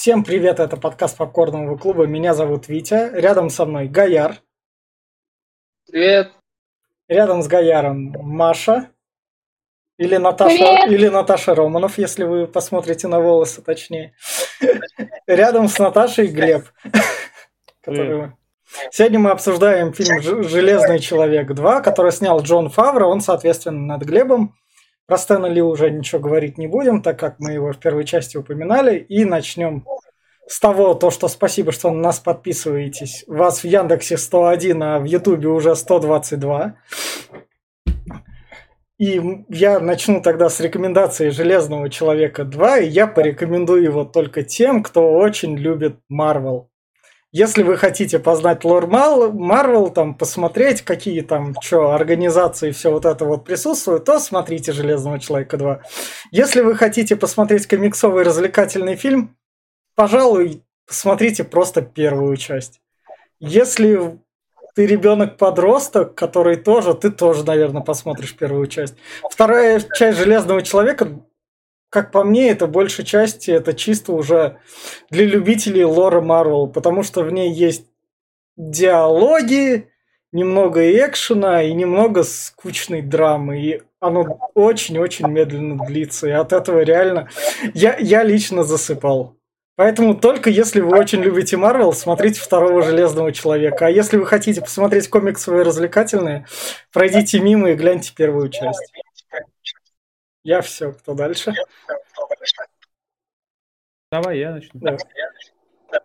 Всем привет, это подкаст Попкорного клуба. Меня зовут Витя. Рядом со мной Гаяр. Привет. Рядом с Гаяром Маша. Или Наташа, Привет. или Наташа Романов, если вы посмотрите на волосы точнее. Рядом с Наташей Глеб. который- Сегодня мы обсуждаем фильм «Ж- «Железный человек 2», который снял Джон Фавро. Он, соответственно, над Глебом. Про Стэна Ли уже ничего говорить не будем, так как мы его в первой части упоминали. И начнем с того, то, что спасибо, что на нас подписываетесь. Вас в Яндексе 101, а в Ютубе уже 122. И я начну тогда с рекомендации «Железного человека 2», и я порекомендую его только тем, кто очень любит Марвел. Если вы хотите познать лор Марвел, там, посмотреть, какие там, что, организации, все вот это вот присутствует, то смотрите «Железного человека 2». Если вы хотите посмотреть комиксовый развлекательный фильм, пожалуй, посмотрите просто первую часть. Если ты ребенок-подросток, который тоже, ты тоже, наверное, посмотришь первую часть. Вторая часть Железного человека, как по мне, это большей части, это чисто уже для любителей лора Марвел, потому что в ней есть диалоги, немного экшена и немного скучной драмы. И оно очень-очень медленно длится. И от этого реально я, я лично засыпал. Поэтому только если вы очень любите Марвел, смотрите второго Железного Человека. А если вы хотите посмотреть комиксовые развлекательные, пройдите мимо и гляньте первую часть. Я все, кто дальше? Давай я начну. Да.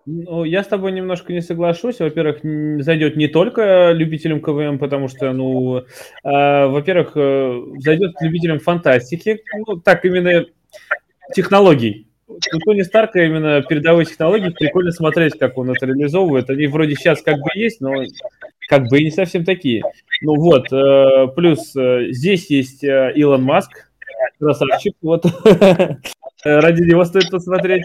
Ну, я с тобой немножко не соглашусь. Во-первых, зайдет не только любителям КВМ, потому что, ну, э, во-первых, э, зайдет любителям фантастики, ну, так именно технологий. У Тони Старка именно передовые технологии прикольно смотреть, как он это реализовывает. Они вроде сейчас как бы есть, но как бы и не совсем такие. Ну вот, э, плюс э, здесь есть э, Илон Маск, красавчик, вот. Ради него стоит посмотреть.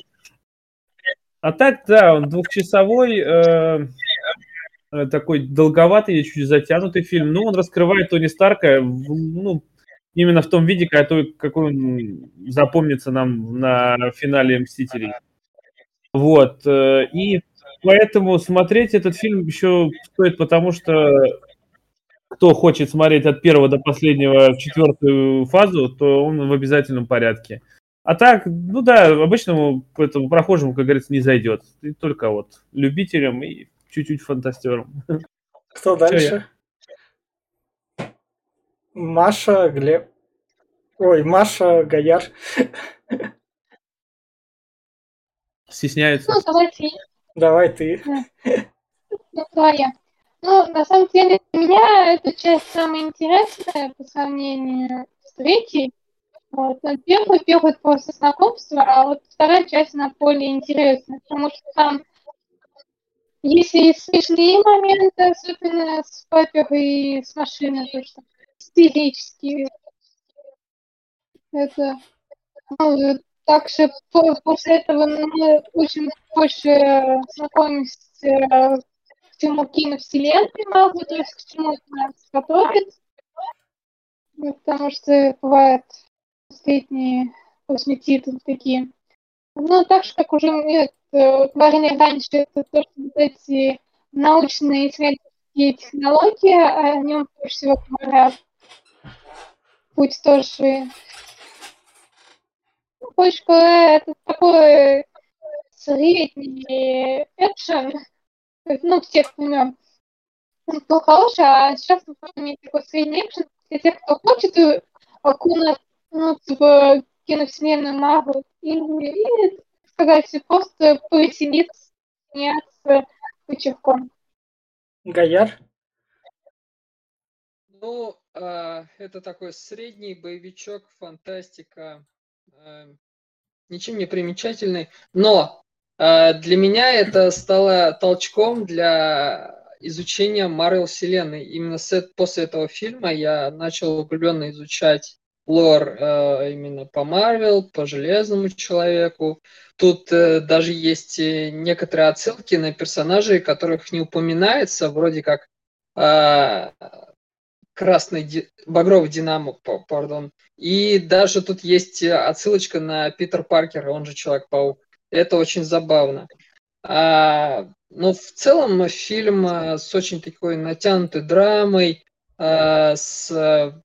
А так, да, он двухчасовой, э, э, такой долговатый, чуть затянутый фильм. Ну, он раскрывает Тони Старка, в- ну, именно в том виде, какой, какой он запомнится нам на финале «Мстителей». Вот. э, И поэтому смотреть этот фильм еще стоит, потому что кто хочет смотреть от первого до последнего в четвертую фазу, то он в обязательном порядке. А так, ну да, обычному этому прохожему, как говорится, не зайдет. И только вот любителям и чуть-чуть фантастерам. Кто дальше? Маша, Глеб. Ой, Маша, Гаяр. Стесняются. Ну, давайте Давай ты. я твоя. Ну, на самом деле, для меня эта часть самая интересная по сравнению с третьей. Вот. а Первый, первый просто знакомство, а вот вторая часть, она более интересная, потому что там есть и смешные моменты, особенно с Пайпер и с машиной, то что стилические. Это, ну, также по- после этого мы очень больше знакомимся к всему киновселенной Марвел, то есть к чему нас готовит. Ну, Потому что бывают последние после титров такие. Ну, так же, как уже мы говорили раньше, это то, что вот эти научные исследовательские технологии, о нем больше всего говорят. Будь тоже ну, больше это такой средний экшен, ну, всех времен. Он был хороший, а сейчас мы будем иметь такой средний экшен для тех, кто хочет э, окунуться в киновселенную Марвел или, или, так сказать, просто повеселиться, сняться вечерком. Гаяр. Ну, а, это такой средний боевичок, фантастика, а, ничем не примечательный, но для меня это стало толчком для изучения Марвел вселенной. Именно с, после этого фильма я начал углубленно изучать лор а, именно по Марвел, по Железному человеку. Тут э, даже есть э, некоторые отсылки на персонажей, которых не упоминается, вроде как а, красный, ди- багровый Динамо, па- пардон. И даже тут есть э, отсылочка на Питер Паркера, он же Человек-паук. Это очень забавно. А, но в целом фильм а, с очень такой натянутой драмой, а, с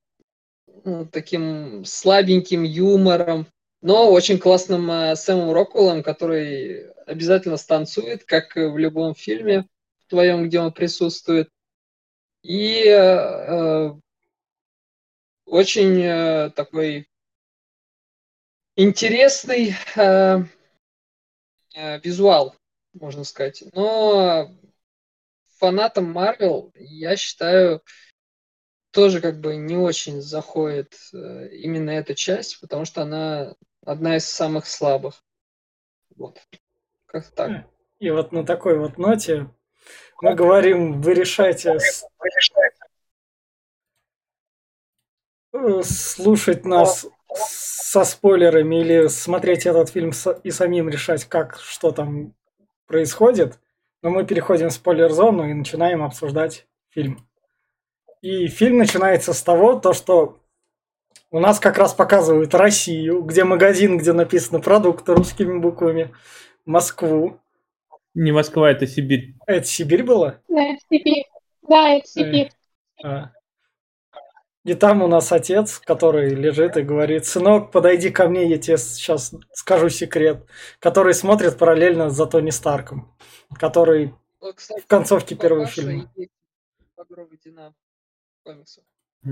ну, таким слабеньким юмором, но очень классным а, Сэмом Роквеллом, который обязательно станцует, как в любом фильме твоем, где он присутствует. И э, очень э, такой интересный э, визуал, можно сказать. Но фанатам Марвел, я считаю, тоже как бы не очень заходит э, именно эта часть, потому что она одна из самых слабых. Вот. Как так. И вот на такой вот ноте мы говорим, вы решайте слушать нас со спойлерами или смотреть этот фильм и самим решать, как, что там происходит. Но мы переходим в спойлер-зону и начинаем обсуждать фильм. И фильм начинается с того, то, что у нас как раз показывают Россию, где магазин, где написано продукты русскими буквами, Москву. Не Москва, это Сибирь. Это Сибирь была? Да, это Сибирь. Да, это Сибирь. А. И там у нас отец, который лежит и говорит, сынок, подойди ко мне, я тебе сейчас скажу секрет, который смотрит параллельно за Тони Старком, который вот, кстати, в концовке первого фильма.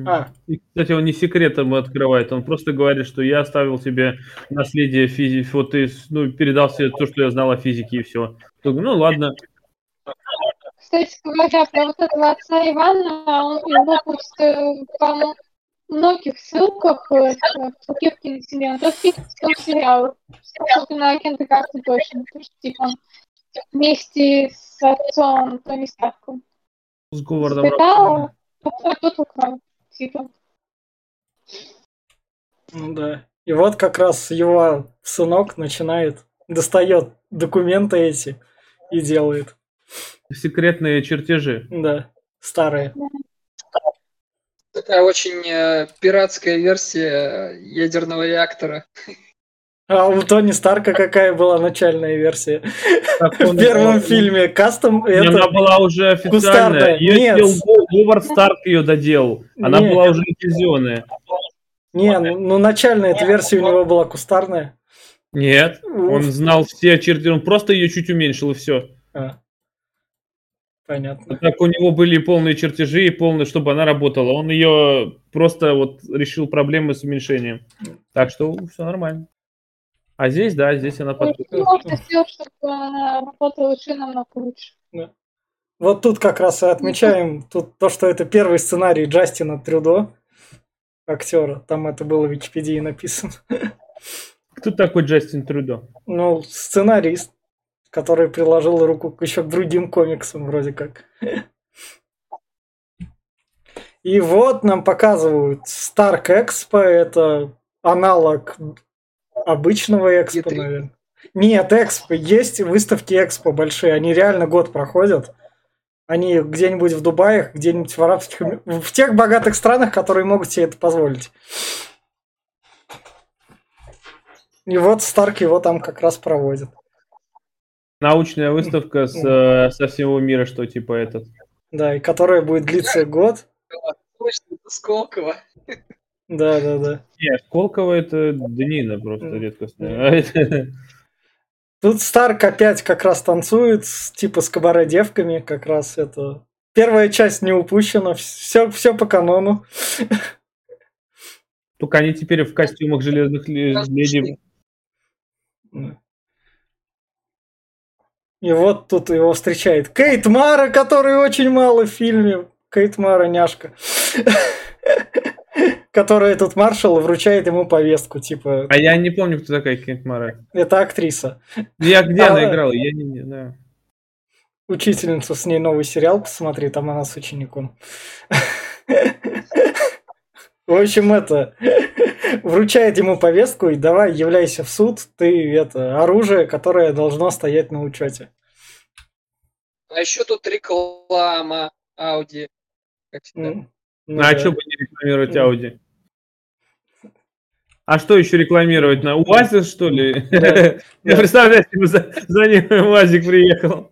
А. И, кстати, он не секретом открывает, он просто говорит, что я оставил тебе наследие физики, вот ты ну, передал себе то, что я знал о физике и все. Ну ладно, кстати говоря, про вот этого отца Ивана, он, его просто по многих ссылках в таких киносериалах, то в сериалах, на агента карты точно, потому что типа он вместе с отцом Тони Старком. С Говардом Испытал, а тот украл, типа. Ну да. И вот как раз его сынок начинает, достает документы эти и делает секретные чертежи. Да, старые. Такая очень э, пиратская версия ядерного реактора. А у Тони Старка какая была начальная версия? В первом фильме кастом это Она была уже официальная. Ее Нет. Говард Старк ее доделал. Она была уже лицензионная. Не, ну, ну начальная эта версия у него была кустарная. Нет, он знал все чертежи, он просто ее чуть уменьшил и все. А. Понятно. Так у него были полные чертежи и полные, чтобы она работала. Он ее просто вот решил проблемы с уменьшением. Так что все нормально. А здесь, да, здесь она подходит. Можно сделать, чтобы она работала лучше, намного лучше. Да. Вот тут как раз и отмечаем тут то, что это первый сценарий Джастина Трюдо, актера. Там это было в Википедии написано. Кто такой Джастин Трюдо? Ну, сценарист который приложил руку еще к другим комиксам вроде как. И вот нам показывают Stark Expo, это аналог обычного Экспо, наверное. Нет, Экспо, есть выставки Экспо большие, они реально год проходят. Они где-нибудь в Дубае, где-нибудь в арабских... В тех богатых странах, которые могут себе это позволить. И вот Старк его там как раз проводит. Научная выставка с, э, со всего мира, что типа этот. Да, и которая будет длиться год. Точно, это Сколково. Да, да, да. Нет, Сколково это Днина просто редкостная. Тут Старк опять как раз танцует, типа с кабаре девками, как раз это. Первая часть не упущена, все, все по канону. Только они теперь в костюмах железных леди. И вот тут его встречает Кейт Мара, который очень мало в фильме. Кейт Мара няшка. Которая тут маршал вручает ему повестку, типа... А я не помню, кто такая Кейт Мара. Это актриса. Я где она играла? Я не, не знаю. Учительница, с ней новый сериал посмотри, там она с учеником. В общем, это вручает ему повестку и давай являйся в суд, ты это оружие, которое должно стоять на учете. А еще тут реклама Audi. Как всегда. Ну, а да. что бы не рекламировать Audi? А что еще рекламировать? На УАЗе, что ли? Да. Я представляю, себе, за, за ним УАЗик приехал.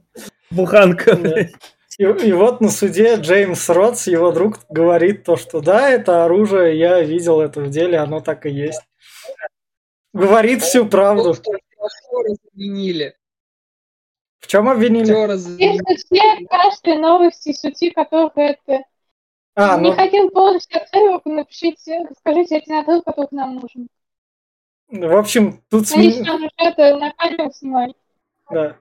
Буханка. Да. И, и вот на суде Джеймс Ротс, его друг, говорит то, что да, это оружие, я видел это в деле, оно так и есть. Говорит всю правду. Актера заменили. В чем обвинили? Если все каждой новости сути, которых это А, не ну, хотел полностью оценивать, напишите, скажите один отрыв, который нам нужен. в общем, тут, Они сме- сейчас уже это на камеру снимали. да.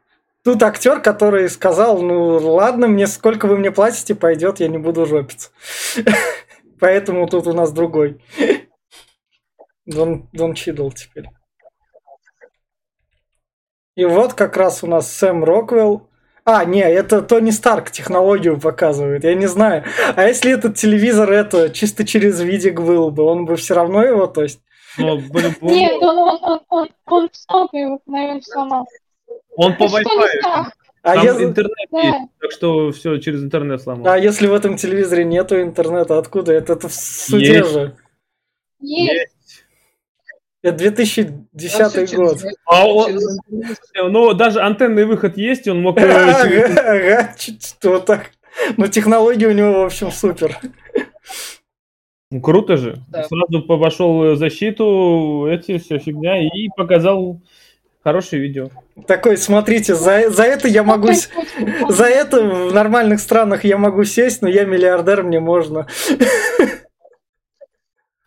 Тут актер, который сказал, ну ладно, мне сколько вы мне платите, пойдет, я не буду жопиться. Поэтому тут у нас другой. Дон, Дон Чидл теперь. И вот как раз у нас Сэм Роквелл. А, не, это Тони Старк технологию показывает, я не знаю. А если этот телевизор это чисто через видик был бы, он бы все равно его, то есть... Он, Нет, он, он, он, он, он снова его, наверное, сломал. Он по что Wi-Fi. так, А, Там если- интернет да. есть, так что все через интернет сломал. а если в этом телевизоре нету интернета, откуда? Это, это в суде Есть. же. Есть. Это 2010 Там всё год. через- А он- через интернет. Ну, даже антенный выход есть, он мог... э, Ага, вот так. Но технологии у него, в общем, супер. Ну, Круто же. Да. Сразу пошел защиту, эти все фигня, и показал хорошее видео. Такой, смотрите, за, за это я могу... За это в нормальных странах я могу сесть, но я миллиардер, мне можно.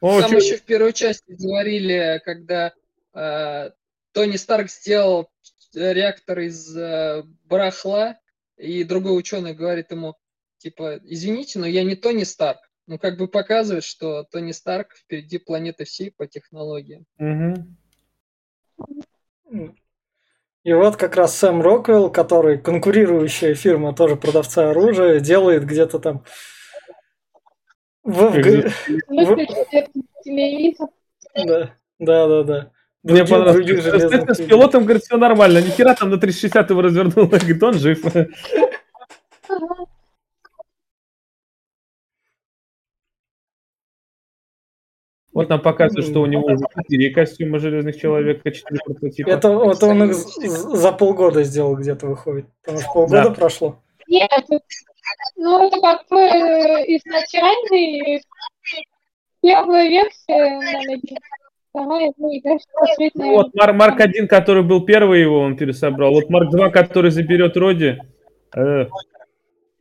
О, Там чё- еще в первой части говорили, когда э, Тони Старк сделал реактор из э, барахла, и другой ученый говорит ему, типа, извините, но я не Тони Старк. Ну, как бы показывает, что Тони Старк впереди планеты всей по технологиям. Мгм. И вот как раз Сэм Роквелл, который конкурирующая фирма, тоже продавца оружия, делает где-то там... В, телевизор. да, да, да, да. Мне понравилось. С пилотом, говорит, все нормально. Ни хера там на 360 его развернул. Говорит, он жив. Вот нам показывают, что у него уже 4 костюма Железных Человека, 4 прототипа. Это вот он их за полгода сделал где-то выходит. Потому что полгода Да. прошло. Нет, ну это как бы изначальный первая версия, наверное, вторая, ну и дальше посмотреть, Ну, вот Мар- Марк 1, который был первый, его он пересобрал. Вот Марк 2, который заберет Роди. э,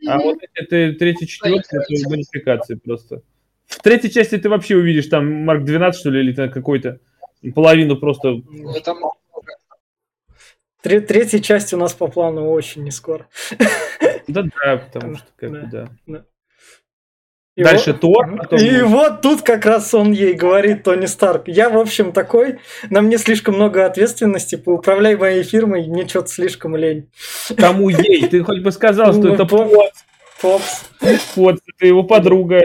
А вот это третий, четвертый, это модификации просто. В третьей части ты вообще увидишь там Марк 12, что ли, или там какой-то. Половину просто... Ну, там третья часть у нас по плану очень не скоро. Да, да, потому что как бы, Да. да. И Дальше вот- Тор, потом... И вот тут как раз он ей говорит, Тони Старк, я, в общем, такой, на мне слишком много ответственности, поуправляй моей фирмой, мне что-то слишком лень. Кому ей? Ты хоть бы сказал, что Ну, это по- Пот, Попс. Пот, это его подруга.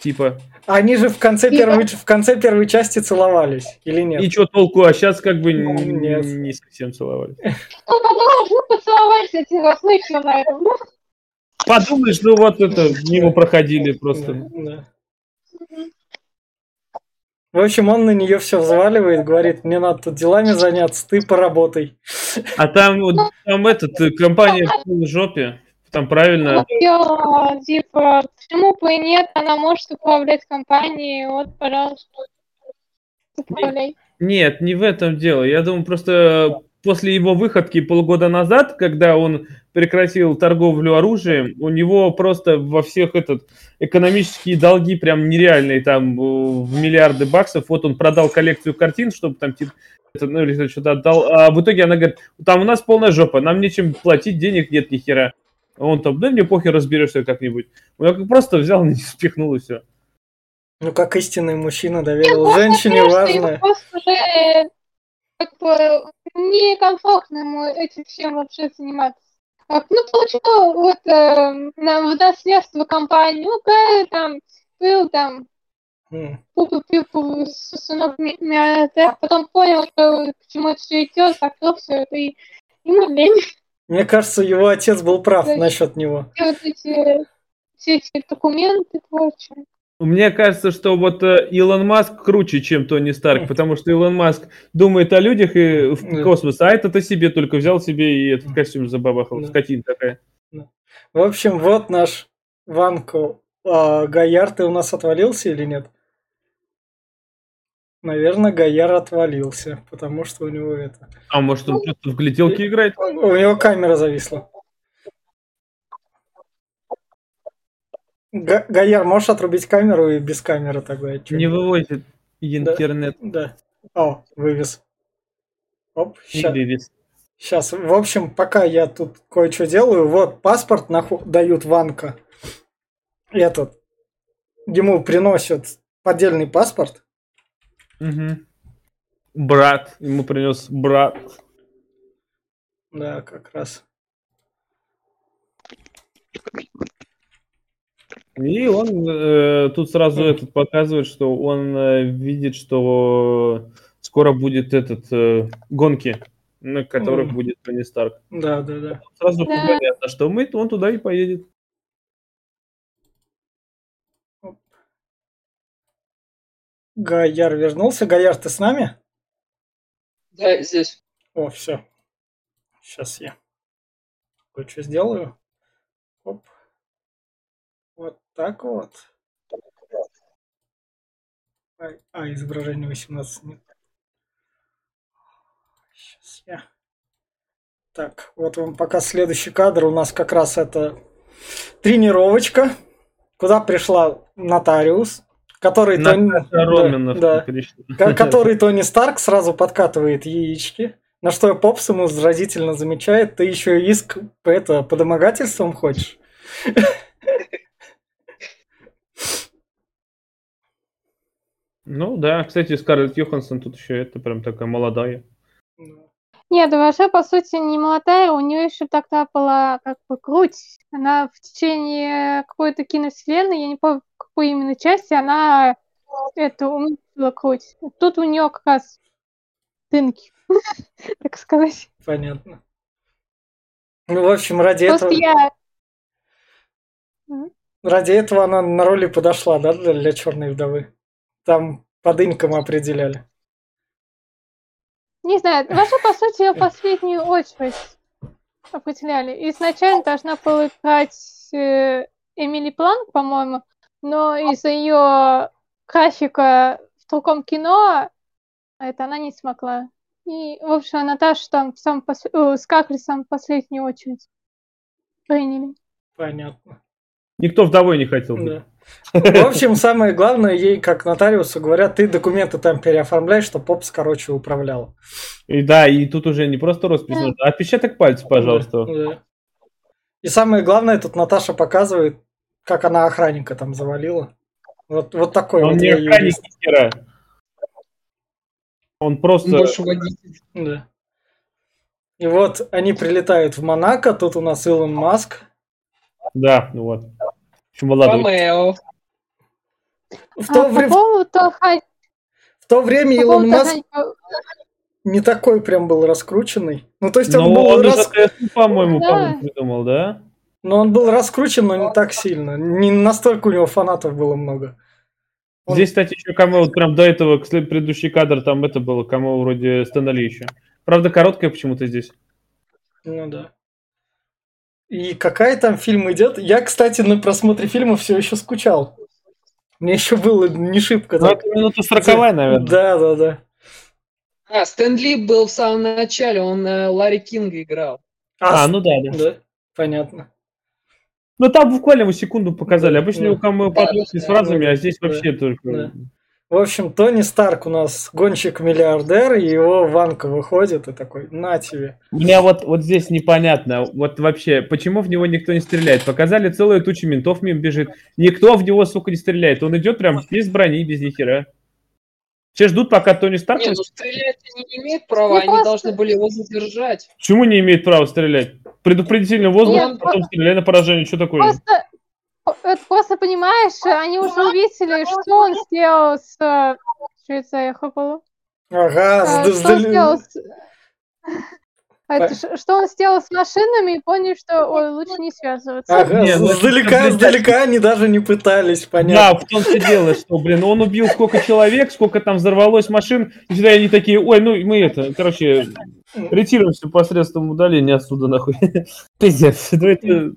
Типа, Они же в конце, первой, в конце первой части целовались, или нет? и что толку? А сейчас как бы Ну, нет. не совсем целовались. Ну, потом мы поцеловались ну и всё на этом. Ну, Подумаешь, ну вот это, мимо проходили просто. Да, да. В общем, он на нее все взваливает, говорит, мне надо тут делами заняться, ты поработай. А там, вот, там этот, э, компания в жопе. Там правильно. всё, типа, почему бы и нет, она может управлять компанией, вот, пожалуйста. Управляй. Нет, не в этом дело. Я думаю, просто после его выходки полгода назад, когда он прекратил торговлю оружием, у него просто во всех этот экономические долги прям нереальные, там э, в миллиарды баксов. Вот он продал коллекцию картин, чтобы там типа это, ну, или что-то отдал. А в итоге она говорит, там у нас полная жопа, нам нечем платить, денег нет ни хера. А Он там, да мне похер, разберешься как-нибудь. Он как просто взял и спихнул и все. Ну, как истинный мужчина доверил женщине что ему важное. Просто уже как бы некомфортно ему этим всем вообще заниматься. Ну, получил вот э, на, в наследство компанию, ну-ка, там, был там, пупу-пипу, сынок ми- миллиардер, потом понял, что к чему это все идет, закрыл все это, и ему лень. Мне кажется, его отец был прав Да. насчет него. И вот эти, все эти документы прочее. Мне кажется, что вот э, Илон Маск круче, чем Тони Старк, потому что Илон Маск думает о людях и в космос, а этот о себе только взял себе и этот костюм забабахал. Да. Скотина такая. В общем, вот наш Ванко. А, Гаяр, ты у нас отвалился или нет? Наверное, Гаяр отвалился, потому что у него это... А может он просто в гляделки играет? У него камера зависла. Га- Гаяр, можешь отрубить камеру и без камеры тогда? Не вывозит интернет. Да. О, вывез. Оп, ща- вывез. Сейчас, в общем, пока я тут кое-что делаю, вот паспорт наху- дают Ванка. Этот. Ему приносят поддельный паспорт. Мгм. Брат. Ему принес брат. Да, как раз. И он э, тут сразу этот показывает, что он э, видит, что скоро будет этот э, гонки, на которых Мгм. будет Тони Старк. Да, да, да. Сразу Да. понятно, что мы, он туда и поедет. Гаяр вернулся. Гаяр, ты с нами? Да, здесь. О, все. Сейчас я кое-что сделаю. Оп. Вот так вот. Ай, А, изображение 18 нет. Сейчас я. Так, вот вам пока следующий кадр. У нас как раз это тренировочка, куда пришла нотариус, который Тони- да, да. который Тони Старк сразу подкатывает яички. На что Попс ему заразительно замечает, ты еще иск это, по домогательствам хочешь? Ну да, кстати, Скарлетт Йоханссон тут еще это прям такая молодая. Нет, вообще, по сути, не молодая, у нее еще тогда была как бы грудь. Она в течение какой-то киновселенной, я не помню, какой именно части, она это уменьшила грудь. Тут у нее как раз тынки, так сказать. Понятно. Ну, в общем, ради Просто этого, я... ради этого она на роли подошла, да, для, для черной вдовы. Там по дынькам определяли. Не знаю, вообще, по сути, ее в последнюю очередь определяли. Изначально должна была играть э, Эмили Планк, по-моему, но из-за ее графика в другом кино это она не смогла. И, в общем, Наташа там в самом пос... э, Скарлетт в самую последнюю очередь приняли. Понятно. Никто вдовой не хотел быть. Да. В общем, самое главное, ей, как нотариусу, говорят, ты документы там переоформляй, что Попс, короче, управлял. И да, и тут уже не просто роспись, а отпечаток пальца, пожалуйста. Да. И самое главное, тут Наташа показывает, как она охранника там завалила. Вот, вот такой Он вот не охранник хера. Он просто... Больше водитель. Да. И вот они прилетают в Монако, тут у нас Илон Маск. Да, вот. Еще молодой. Ромео. В А то, по вре- поводу охран- в то время по Илон Маск охранника- не такой прям был раскрученный. Ну, то есть он Ну, был он рас- по-моему, Да. по-моему, придумал, да? но он был раскручен, но не так сильно. Не настолько у него фанатов было много. Он- Здесь, кстати, еще камео, вот прям до этого, предыдущий кадр, там это было камео вроде Стэнли еще. Правда, короткое почему-то здесь. Ну да. И какая там фильм идет? Я, кстати, на просмотре фильма все еще скучал. Мне еще было не шибко Ну, это минута сороковая, наверное. Да, да, да. А, Стэн Ли был в самом начале, он э, Ларри Кинга играл. А, с- ну да, да. да, понятно. Ну там буквально ему секунду показали. Да, Обычно да. у камео Да, да, с фразами, да, а здесь да, вообще только... да. В общем, Тони Старк у нас гонщик-миллиардер, и его Ванка выходит и такой, на тебе. Мне вот, вот здесь непонятно, вот вообще, почему в него никто не стреляет? Показали целую тучу ментов мимо бежит. Никто в него, сука, не стреляет. Он идет прям без брони, без ни хера. Все ждут, пока Тони Старк... Не, ну стрелять они не имеют права, Не они просто- должны были его задержать. Почему не имеет права стрелять? Предупредительный воздух, Нет, потом стреляй на поражение. Что такое? Просто, это просто понимаешь, они уже увидели, что он сделал с... э, Что это было? Ага, А, с- Что он сделал с... Это ш- что он сделал с машинами и понял, что ой, лучше не связываться. Ага, Не, ну сдалека, сдалека они даже не пытались Да, понять. в том все дело, что, блин, он убил сколько человек, сколько там взорвалось машин, и всегда они такие, ой, ну мы это, короче, ретируемся посредством удаления отсюда, нахуй. Пиздец, ну это...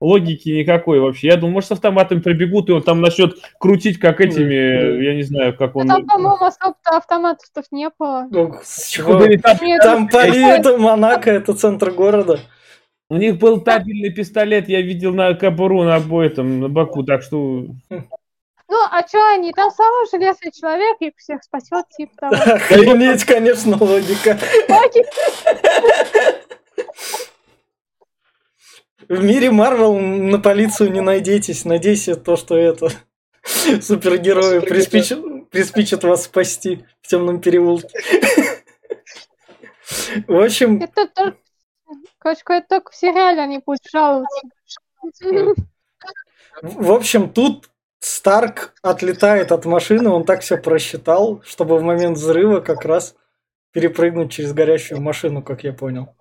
Логики никакой вообще. Я думаю, может, с автоматом прибегут, и он там начнет крутить, как этими, я не знаю, как он... Там, по-моему, особо-то автоматов не было. Ну, с чего? Были там- Нет, Там Пари, это Монако, это центр города. У них был табельный пистолет, я видел на кобуру на обои там, на боку, так что... Ну, а что они? Там самый железный человек и всех спасет, типа того. Охренеть, конечно, логика. В мире Марвел на полицию не найдетесь. Надейся то, что это супергерои приспичат, приспичат вас спасти в темном переулке. В общем, Это только... Это только в сериале они будут жаловаться. в общем, тут Старк отлетает от машины, он так все просчитал, чтобы в момент взрыва как раз перепрыгнуть через горящую машину, как я понял.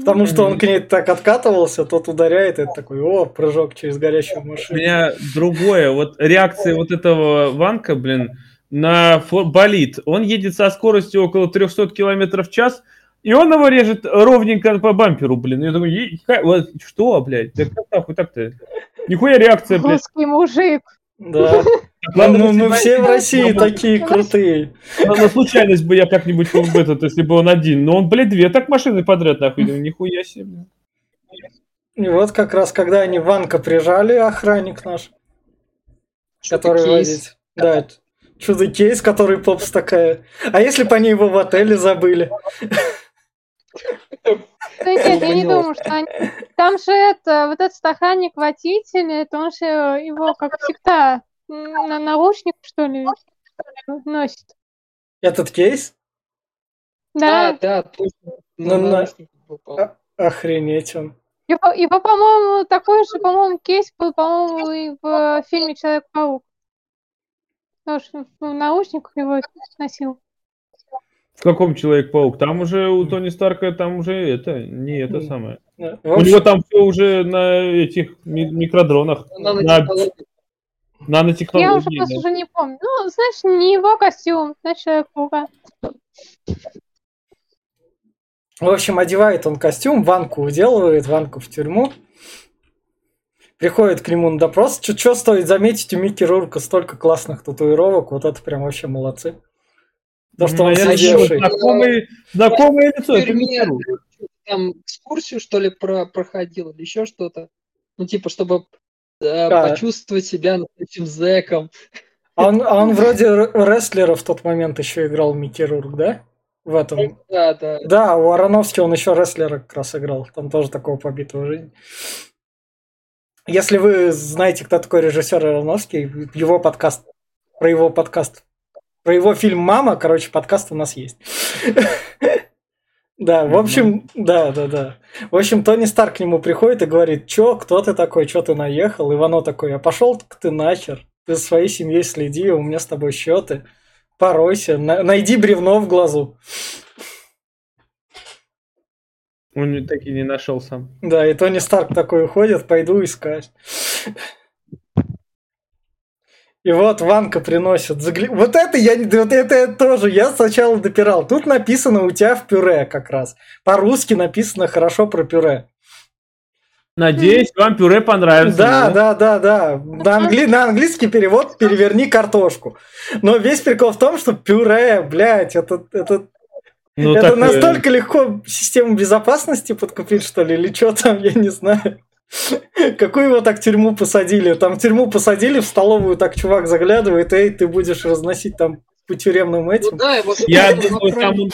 Потому что он к ней так откатывался, тот ударяет, и это такой, о, прыжок через горящую У машину. меня другое, вот реакция вот этого Ванка, блин, на фо- болид. Он едет со скоростью около 300 километров в час, и он его режет ровненько по бамперу, блин. Я такой, «Е- ка- вот что, блядь, да как нахуй так-то? Нихуя реакция, блядь. Русский мужик. Да. Ну, ну, если мы бы- все в России Ну, такие крутые. На, на случайность бы я как-нибудь в этот, если бы он один. Но он, блядь, две так машины подряд, нахуй. Нихуя себе. И вот как раз, когда они Ванка прижали, охранник наш, который Чудо-кейс. водит. Да, чудо-кейс, который попс такая. А если бы они его в отеле забыли? Да нет, я не думаю, что они... Там же это, вот этот охранник-водитель, это он же его, как всегда, на наручник, что ли, носит. Этот кейс? Да, Да, да, точно. Ну, На на-. А- Охренеть он. его, его, по-моему, такой же, по-моему, кейс был, по-моему, и в фильме Человек-паук. Потому что в наушниках его носил. В каком Человек-паук? Там уже у Тони Старка, там уже это, не это самое. Да. В У него общем, там все уже на этих ми- микродронах, На на нанотехнологии. Я уже нанотехнологии. просто да. уже не помню. Ну, значит, не его костюм, значит, Человек-паука. в общем, одевает он костюм, Ванку уделывает, Ванку в тюрьму. Приходит к нему на допрос. Что стоит заметить, у Микки Рурка столько классных татуировок. Вот это прям вообще молодцы. То, что он я сидевший. знакомое лицо, тюрьме. Рук. Там экскурсию, что ли, про проходил или еще что-то. Ну, типа, чтобы э, Да. почувствовать себя настоящим зэком. А он, а он вроде рестлера в тот момент еще играл Микки Рурк, да? В этом. Да, да. Да, у Ароновски он еще рестлера как раз играл. Там тоже такого побитого жизни. Если вы знаете, кто такой режиссер Ароновский, его подкаст, про его подкаст, про его фильм «Мама», короче, подкаст у нас есть. Да, в общем, да, да, да. В общем, Тони Старк к нему приходит и говорит, чё, кто ты такой, чё ты наехал? Ивано такой, а пошел ты нахер, ты за своей семьей следи, у меня с тобой счеты, поройся, на- найди бревно в глазу. Он так и не нашел сам. Да, и Тони Старк такой уходит, пойду искать. И вот Ванка приносит. загли- Вот это я не- вот это я тоже. Я сначала допирал. Тут написано у тебя в пюре как раз. По-русски написано хорошо про пюре. Надеюсь, вам пюре понравится. Да, да, да, да. На, англи- на английский перевод переверни картошку. Но весь прикол в том, что пюре, блядь, это, это, Ну, это так, э, настолько легко систему безопасности подкупить, что ли, или что там, я не знаю. Какую его так в тюрьму посадили? Там в тюрьму посадили, в столовую так чувак заглядывает, эй, ты будешь разносить там по тюремным Ну этим. да, его Я думаю, там он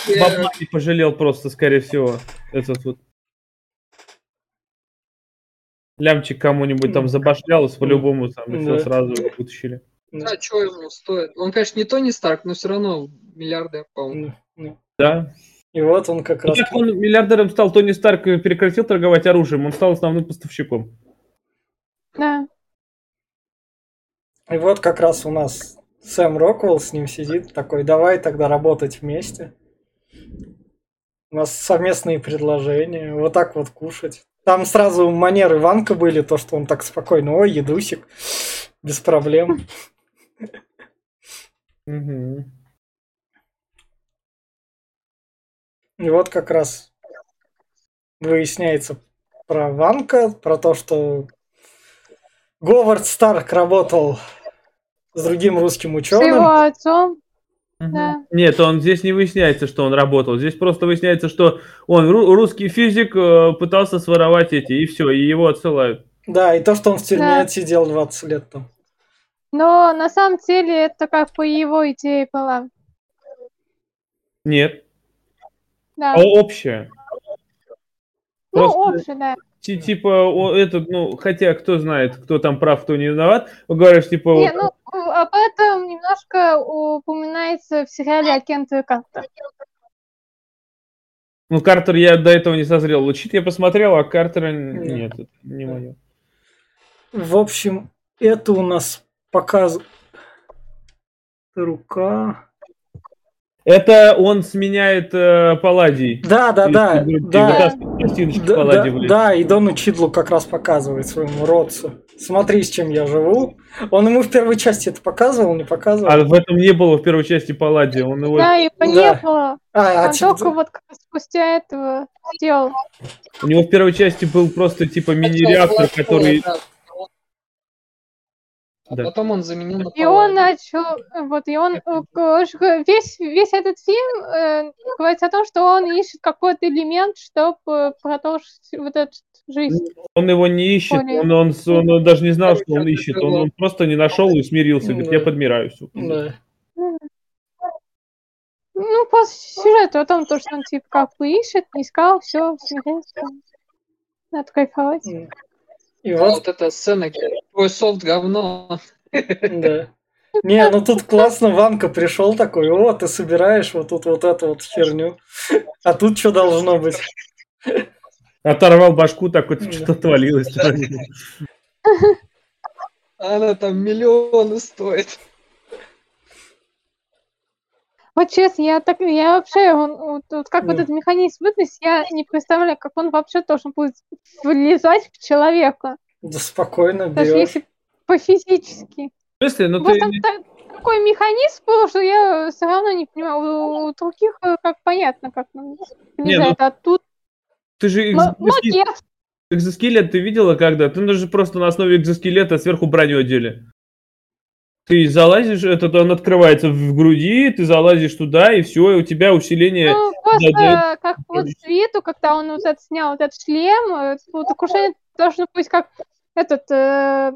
не пожалел просто, скорее всего. Этот вот лямчик кому-нибудь там забашлялось, по-любому там и Да. сразу его вытащили. Да, что ему стоит? Он, конечно, не Тони Старк, но все равно миллиардер, по-моему. Да. И вот он как раз... как он миллиардером стал, Тони Старк прекратил торговать оружием, он стал основным поставщиком. Да. И вот как раз у нас Сэм Роквелл с ним сидит, такой, давай тогда работать вместе. У нас совместные предложения. Вот так вот кушать. Там сразу манеры Ванка были, то, что он так спокойно, ой, едусик, без проблем. Мгм. И вот как раз выясняется про Ванка, про то, что Говард Старк работал с другим русским С его ученым. отцом, да. Нет, он здесь не выясняется, что он работал. Здесь просто выясняется, что он ру- русский физик э, пытался своровать эти, и все, и его отсылают. Да, и то, что он в тюрьме Да. отсидел 20 лет там. Но на самом деле это как по его идее была. Нет, Да. а общее. Ну, просто- общее, да. Ти- Типа, о, этот, ну, хотя кто знает, кто там прав, кто не виноват, говоришь, типа, Не, вот, ну, об этом немножко упоминается в сериале «Агент Картер». ну, Картер я до этого не созрел. Лучит я посмотрел, а Картера Нет. нет, это не мое. В общем, это у нас показ... Рука. Это он сменяет э, Палладий. Да, да, да, Из группы, да. пластиночки Да, Палладий, да, да, и Дону Чидлу как раз показывает своему родцу. Смотри, с чем я живу. Он ему в первой части это показывал, не показывал. А в этом не было в первой части Палладия. Он его... Да, его не Да. было. А, а Он Чид- только вот спустя этого сделал. У него в первой части был просто типа мини-реактор, который... Blackpool, да. Да. А потом он заменил на И он начал, вот, и он, э, весь, весь этот фильм э, говорит о том, что он ищет какой-то элемент, чтобы продолжить вот эту жизнь. Он его не ищет, он, он, с- он даже не знал, что он ищет. Он, он просто не нашел и смирился. Говорит, я подмираю. всё. Да. Ну, по сюжету о том, то, что он, типа, как бы ищет, искал, все, смирился. Надо кайфовать. И вот, Вот эта сцена, твой софт говно. да. Не, ну тут классно, Ванка пришел такой, о, ты собираешь вот тут вот эту вот херню. А тут что должно быть? Оторвал башку, так вот что-то отвалилось. Она там миллионы стоит. Вот честно, я так, я вообще, он, вот, вот как вот Да. этот механизм выдать, я не представляю, как он вообще должен будет влезать в человека. Да спокойно Даже берешь. если по-физически. В смысле, ну Вот ты... там та- такой механизм был, что я все равно не понимаю. У, у других э, как понятно, как он Не, влезает, а тут... Ты же Ну, ну, экзоскелет, экзоскелет ты видела когда? Ты же просто на основе экзоскелета сверху броню одели. Ты залазишь, этот он открывается в груди, ты залазишь туда, и все, и у тебя усиление. ну, просто да. как вот с виду, когда он вот это снял, вот этот шлем, э, вот ощущение должно быть как этот э,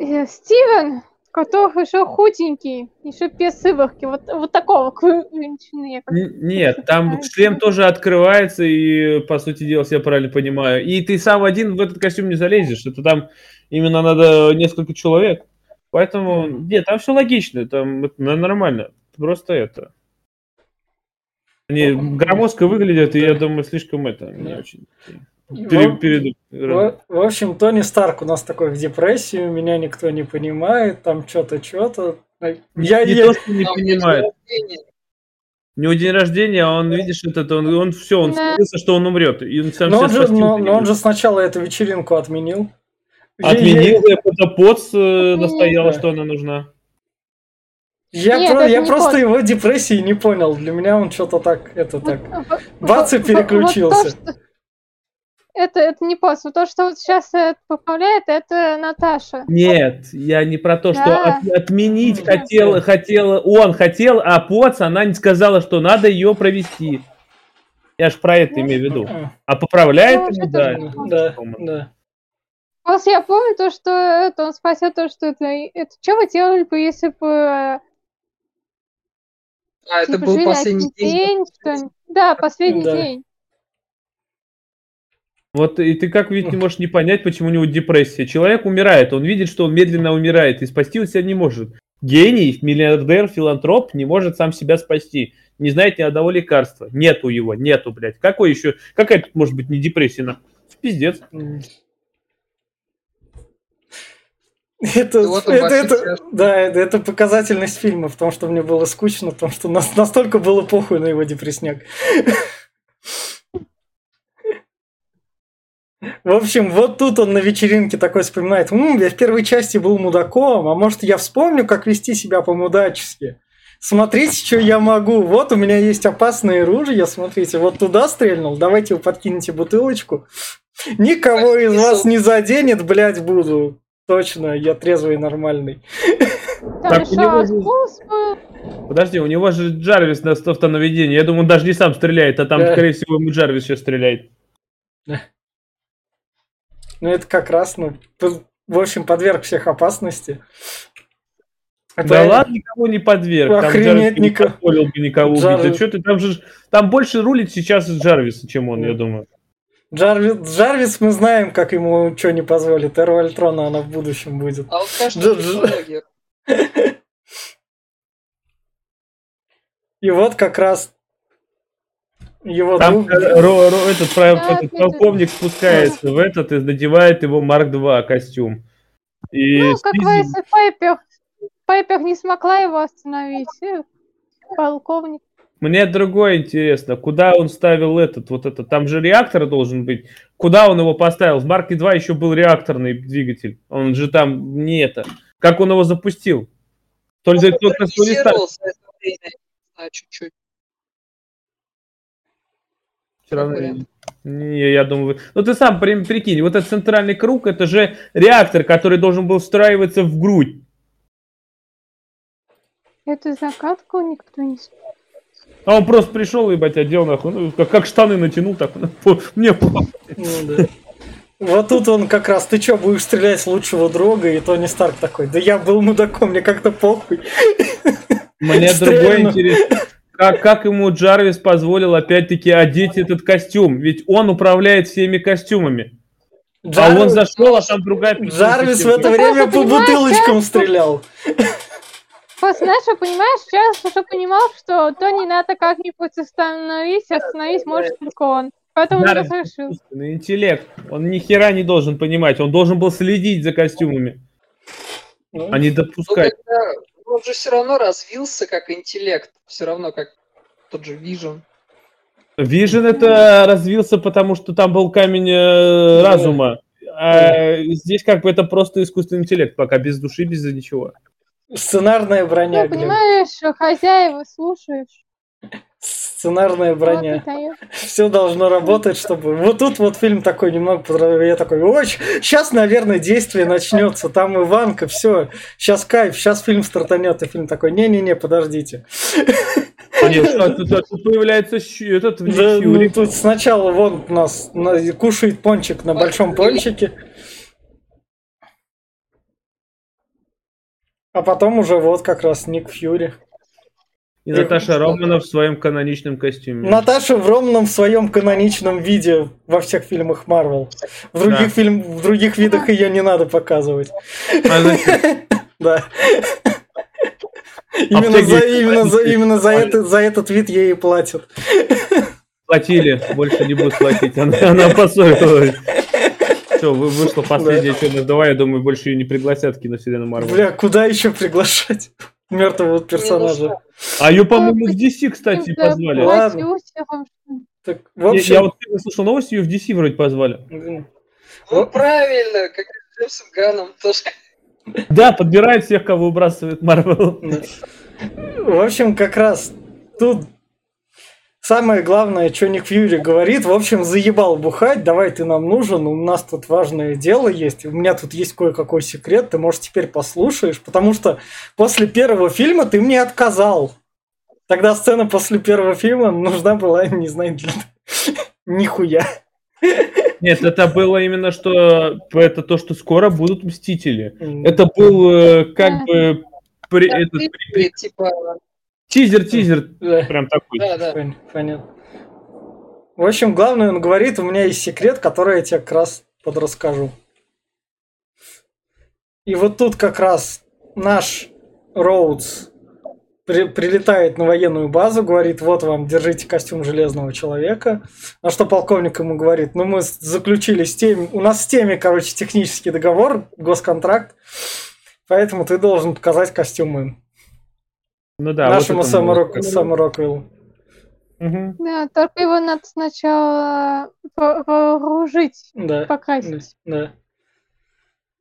э, Стивен, который еще худенький, еще без сыворки, вот, вот такого величины. Нет, там шлем тоже открывается, и, по сути дела, если я правильно понимаю. И ты сам один в этот костюм не залезешь. Это там именно надо несколько человек. Поэтому, нет, там все логично, там это нормально. Просто это. Они громоздко выглядят, и я думаю, слишком это, не очень. В- Пере- перед- В, в общем, Тони Старк у нас такой в депрессии, меня никто не понимает, там что-то, что-то. Я, не я- то, что не понимает. У него день рождения, а он, видишь, этот, он, он все, он Да. что он умрет. И он сам но, он же, но, но он же сначала эту вечеринку отменил. Отменил, я это поц э, настояла, что она нужна. Я, Нет, про- я не просто тот. его депрессии не понял. Для меня он что-то так, это так. Вот- Бац, и вот- переключился. вот то, что- Это, это не пост. То, что вот сейчас поправляет, это Наташа. Нет, я не про то, что Да. от- отменить Да. хотел, хотел, он хотел, а поц, она не сказала, что надо ее провести. Я ж про это имею в виду. А, А поправляет Ну, да. Да, да. Просто я помню то, что это, он спросил то, что это, это что вы делали бы, если бы А, это типа, был жили последний день. день? Да, последний Да. день. Вот и ты как видишь, не можешь не понять, почему у него депрессия. Человек умирает, он видит, что он медленно умирает, и спасти он себя не может. Гений, миллиардер, филантроп не может сам себя спасти. Не знает ни одного лекарства. Нету его, нету, блядь. Какой еще, какая тут может быть не депрессия? нахуй? Пиздец. Это, это, это- да, это, это показательность фильма, потому что мне было скучно, потому что нас, настолько было похуй на его депресняк. В общем, вот тут он на вечеринке такой вспоминает, «М, я в первой части был мудаком, а может я вспомню, как вести себя по-мудачески. Смотрите, что я могу. Вот у меня есть опасные ружья, смотрите, вот туда стрельнул, давайте вы подкинете бутылочку. Никого из вас не заденет, блядь, буду. Точно, я трезвый и нормальный. Там Так, у еще него же-. Подожди, у него же Джарвис на автонаведении. Я думаю, он даже не сам стреляет, а там, Да. скорее всего, ему Джарвис сейчас стреляет. Ну, это как раз, ну, в общем, подверг всех опасности. Это- Да ладно, никого не подверг. Там Охренеть, Джарвис не нико- позволил бы никого убить. Джарвис- Да что ты, там же там больше рулит сейчас Джарвис, чем он, я думаю. Джарвис, Джарвис мы знаем, как ему что не позволит. Эру Альтрона она в будущем будет. А вот технология. И вот как раз его Там друг... ро- ро- этот, Да, полковник спускается в этот и надевает его Марк 2 костюм. И Ну, как бы если Пайпер, Пайпер не смогла его остановить. Полковник. Мне другое интересно, куда он ставил этот, вот этот, там же реактор должен быть. Куда он его поставил? В Марке 2 еще был реакторный двигатель. Он же там не это. Как он его запустил? Только, Он только это время, не чуть-чуть. Равно-. Не, я думаю... вы- Ну ты сам при- прикинь, вот этот центральный круг, это же реактор, который должен был встраиваться в грудь. Эту закатку никто не А он просто пришел, ебать, одел нахуй, ну, как, как штаны натянул, так ну, мне Ну да. Вот тут он как раз, ты чё, будешь стрелять с лучшего друга? И Тони Старк такой, да я был мудаком, мне как-то похуй. Мне Стрельну. другое интересно. Как, как ему Джарвис позволил опять-таки одеть этот костюм? Ведь он управляет всеми костюмами. А Джар- он зашел, а там другая Джарвис в это время по бутылочкам стрелял. Просто, знаешь, понимаешь, сейчас уже понимал, что то не надо как-нибудь остановить, остановить может только он. Поэтому он Джарвис разрешил. интеллект. Он ни хера не должен понимать. Он должен был следить за костюмами, Ну, а не Ну, допускать. тогда он же все равно развился как интеллект. Все равно как тот же Vision. Vision это развился, потому что там был камень э, Да. разума. А здесь как бы это просто искусственный интеллект, пока без души, без ничего. Сценарная броня, Ну, Глеб. понимаешь, что хозяева слушаешь. Сценарная броня. Все должно работать, чтобы... Вот тут вот фильм такой немного... Я такой, ой, сейчас, наверное, действие начнется. Там Иванка, все. Сейчас кайф, сейчас фильм стартанет. И фильм такой, не-не-не, подождите. А нет, что, тут, тут появляется этот Да, ну, тут сначала вон нас на- кушает пончик на большом пончике. А потом уже вот как раз Ник Фьюри. И Наташа Романов в своем каноничном костюме. Наташа в ровном своем каноничном виде во всех фильмах Марвел. В других, Да. фильм, в других видах ее не надо показывать. А зачем? Да. Именно за, именно за, именно за, покупали. это, за этот вид ей и платят. Платили, больше не будут платить. Она, она поссорилась. Все, вышло последнее что давай, я думаю, больше ее не пригласят в киновселенную Марвел. Бля, куда еще приглашать мертвого персонажа? А ее, по-моему, в DC, кстати, позвали. Ладно. Так, в Я, общем, я вот слышал новость, ее в DC вроде позвали. Ну, правильно, как и с Джеймсом Ганном тоже. Да, подбирает всех, кого выбрасывает Марвел. В общем, как раз тут самое главное, что Ник Фьюри говорит, в общем, заебал бухать, давай ты нам нужен, у нас тут важное дело есть, у меня тут есть кое-какой секрет, ты, может, теперь послушаешь, потому что после первого фильма ты мне отказал. Тогда сцена после первого фильма нужна была, не знаю, для... Нихуя. Нет, это было именно что это то, что скоро будут мстители. Это был э, как бы при- этот, при- типа, тизер, тизер, да. прям такой. да, да. Пон- Понятно. В общем, главное, он говорит, у меня есть секрет, который я тебе как раз подрасскажу. И вот тут как раз наш Роудс при- прилетает на военную базу, говорит, вот вам, держите костюм Железного Человека. На что полковник ему говорит, ну мы заключили с теми, у нас с теми, короче, технический договор, госконтракт. Поэтому ты должен показать костюм им. Ну да. Нашему вот Сэму. Рок- Сэму Роквиллу. Мгм. Да, только его надо сначала во- вооружить, Да. покрасить. Да.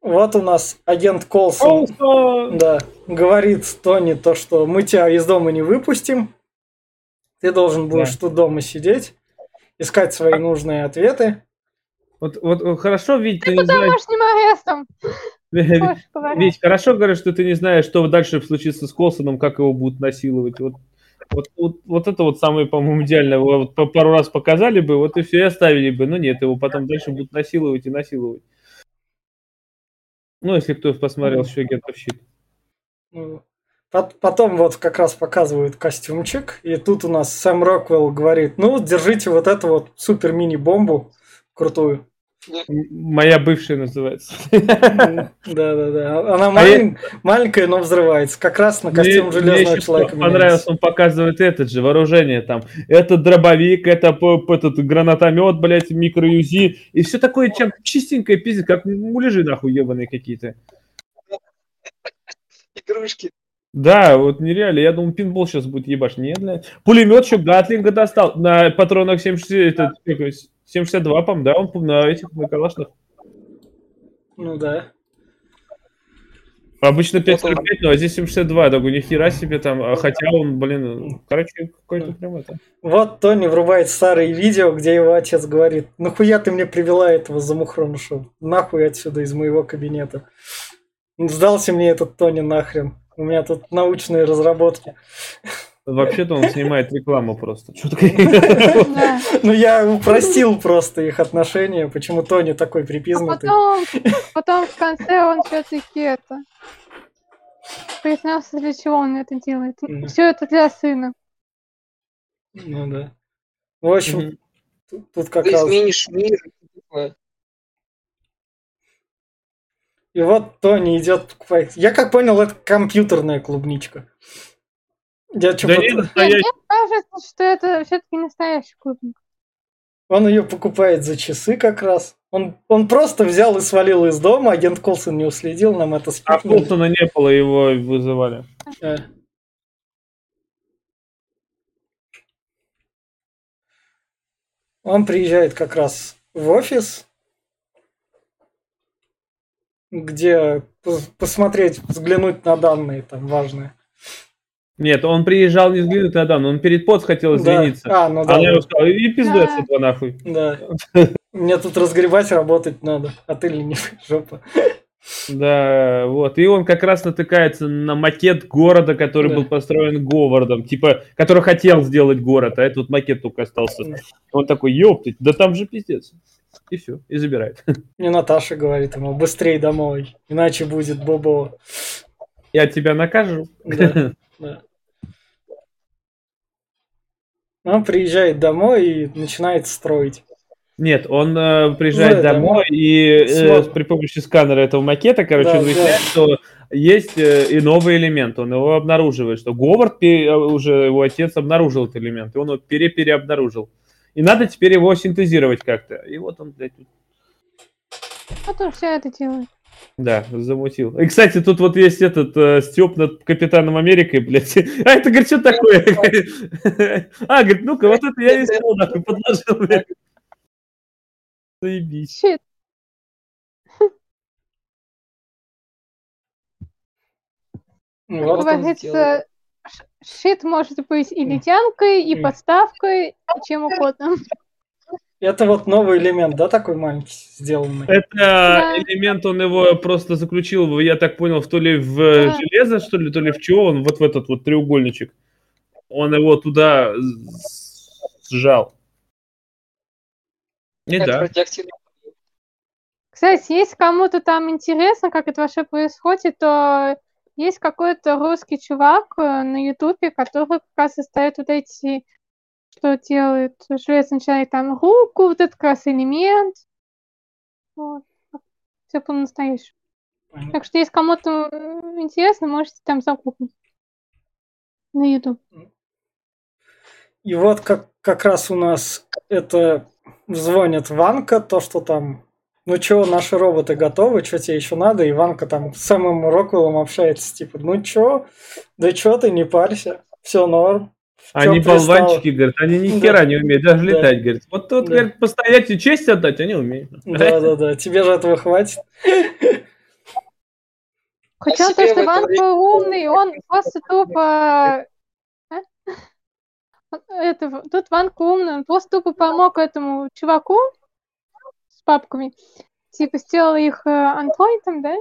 Вот у нас агент Колсон. Колсон! Да, говорит Тони то, что мы тебя из дома не выпустим. Ты должен будешь Да. тут дома сидеть, искать свои нужные ответы. Вот, вот хорошо, Вить, ты не знаешь... Домашним арестом, Ведь хорошо говорят, что ты не знаешь, что дальше случится с Колсоном, как его будут насиловать. Вот, вот, вот, вот это вот самое, по-моему, идеальное. Вот пару раз показали бы, вот и все, и оставили бы. Но нет, его потом дальше будут насиловать и насиловать. Ну, если кто посмотрел еще. Ну, пот- Потом вот как раз показывают костюмчик, и тут у нас Сэм Роквелл говорит, ну, держите вот эту вот супер мини-бомбу крутую. Моя бывшая называется. Да-да-да. Она малень- маленькая, но взрывается. Как раз на костюм Мне- железного мне человека. понравилось, он показывает этот же вооружение там. Это дробовик, это этот гранатомет, блядь, микро-ЮЗИ. И все такое чем чистенькое, пиздец, как муляжи нахуй ебаные какие-то. Игрушки. Да, вот нереально. Я думал, пинбол сейчас будет ебашь. Нет, блядь. Пулемет еще Гатлинга достал. На патронах 70, этот, какой, 762, по да, он на этих, на калашных. Ну да. Обычно 545, ну, а здесь 762. Я такой, нихера себе там. А Хотя он, блин, короче, какой-то прям это. Вот Тони врубает старые видео, где его отец говорит, нахуя ты мне привела этого замухроныша? Нахуй отсюда из моего кабинета. Сдался мне этот Тони нахрен. У меня тут научные разработки. Вообще-то он снимает рекламу просто. Ну, я упростил просто их отношения, почему Тони такой А припизнутый. потом, в конце он все-таки это признался, для чего он это делает. Все это для сына. Ну да. В общем, тут, как Ты раз... изменишь мир. и. И вот Тони идет покупать. Я как понял, это компьютерная клубничка. Я Да не Мне настоящий. кажется, что это все-таки настоящий клубник. Он ее покупает за часы как раз. Он, он просто взял и свалил из дома, агент Колсон не уследил, нам это А спикнули. Колсона не было, его вызывали. Э. Он приезжает как раз в офис, где пос- посмотреть, взглянуть на данные там важные. Нет, он приезжал не взглянуть на Дан, он перед поц хотел Да. извиниться. А, ну да. Она ему сказала, и пизда Да. отсюда нахуй. Да. Мне тут разгребать работать надо, а ты ленивый, жопа. Да, вот. И он как раз натыкается на макет города, который Да. был построен Говардом. Типа, который хотел сделать город, а этот макет только остался. Да. Он такой, ёптать, да там же пиздец. И все, и забирает. И Наташа говорит ему, быстрей домой, иначе будет бобо. Я тебя накажу. Да, да. Он приезжает домой и начинает строить. Нет, он э, приезжает Да, домой и э, при помощи сканера этого макета, короче, Да, он выясняет, что есть э, и новый элемент. Он его обнаруживает, что Говард пе- э, уже его отец обнаружил этот элемент, и он его пере-переобнаружил. И надо теперь его синтезировать как-то. И вот он, блядь, Вот он все это делает. Да, замутил. И, кстати, тут вот есть этот э, Степ над Капитаном Америкой, блядь. А это, говорит, что такое? А, говорит, ну-ка, вот это я искал, нахуй, подложил, блядь. Заебись. Щит. Ну Вот Вот, он Говорится, ш- щит может быть и ледянкой, и подставкой, и чем угодно. Это вот новый элемент, да, такой маленький сделанный? Это Да. элемент, он его просто заключил, я так понял, в то ли в Да. железо, что ли, то ли в чего, он вот в этот вот треугольничек. Он его туда сжал. И Это да. Кстати, если кому-то там интересно, как это вообще происходит, то есть какой-то русский чувак э, на Ютубе, который как раз ставит вот эти, что делает железный человек, там руку, вот этот как раз элемент. Вот. Все по-настоящему. Понятно. Так что если кому-то интересно, можете там загуглить. На YouTube. И вот как, как раз у нас это звонит Ванка, то, что там ну чё, наши роботы готовы, что тебе еще надо? Иванка там с самым Роквеллом общается, типа, ну чё, да чё ты, не парься, все норм. Они болванчики, говорят, они ни хера не умеют, даже Да. летать, говорит. Вот тут, Да. говорит, постоять и честь отдать, они умеют. Да-да-да, тебе же этого хватит. Хотя то, себе в что это Ван время- был умный, он просто тупо... а? Это, тут Ванка умный, он просто тупо помог этому чуваку с папками. Типа сделал их э, андроидом, да?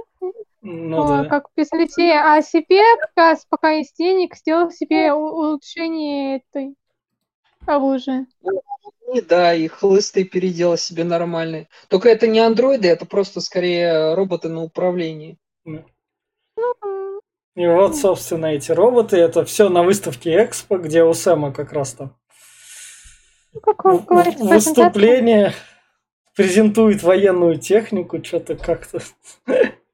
Ну О, да. Как пистолете. А себе, как раз, пока есть денег, сделал себе у- улучшение этой оружия. И да, и хлысты переделал себе нормальные. Только это не андроиды, это просто скорее роботы на управлении. М, И вот, собственно, эти роботы, это все на выставке Экспо, где у Сэма как раз там Ну, выступление презентует военную технику, что-то как-то.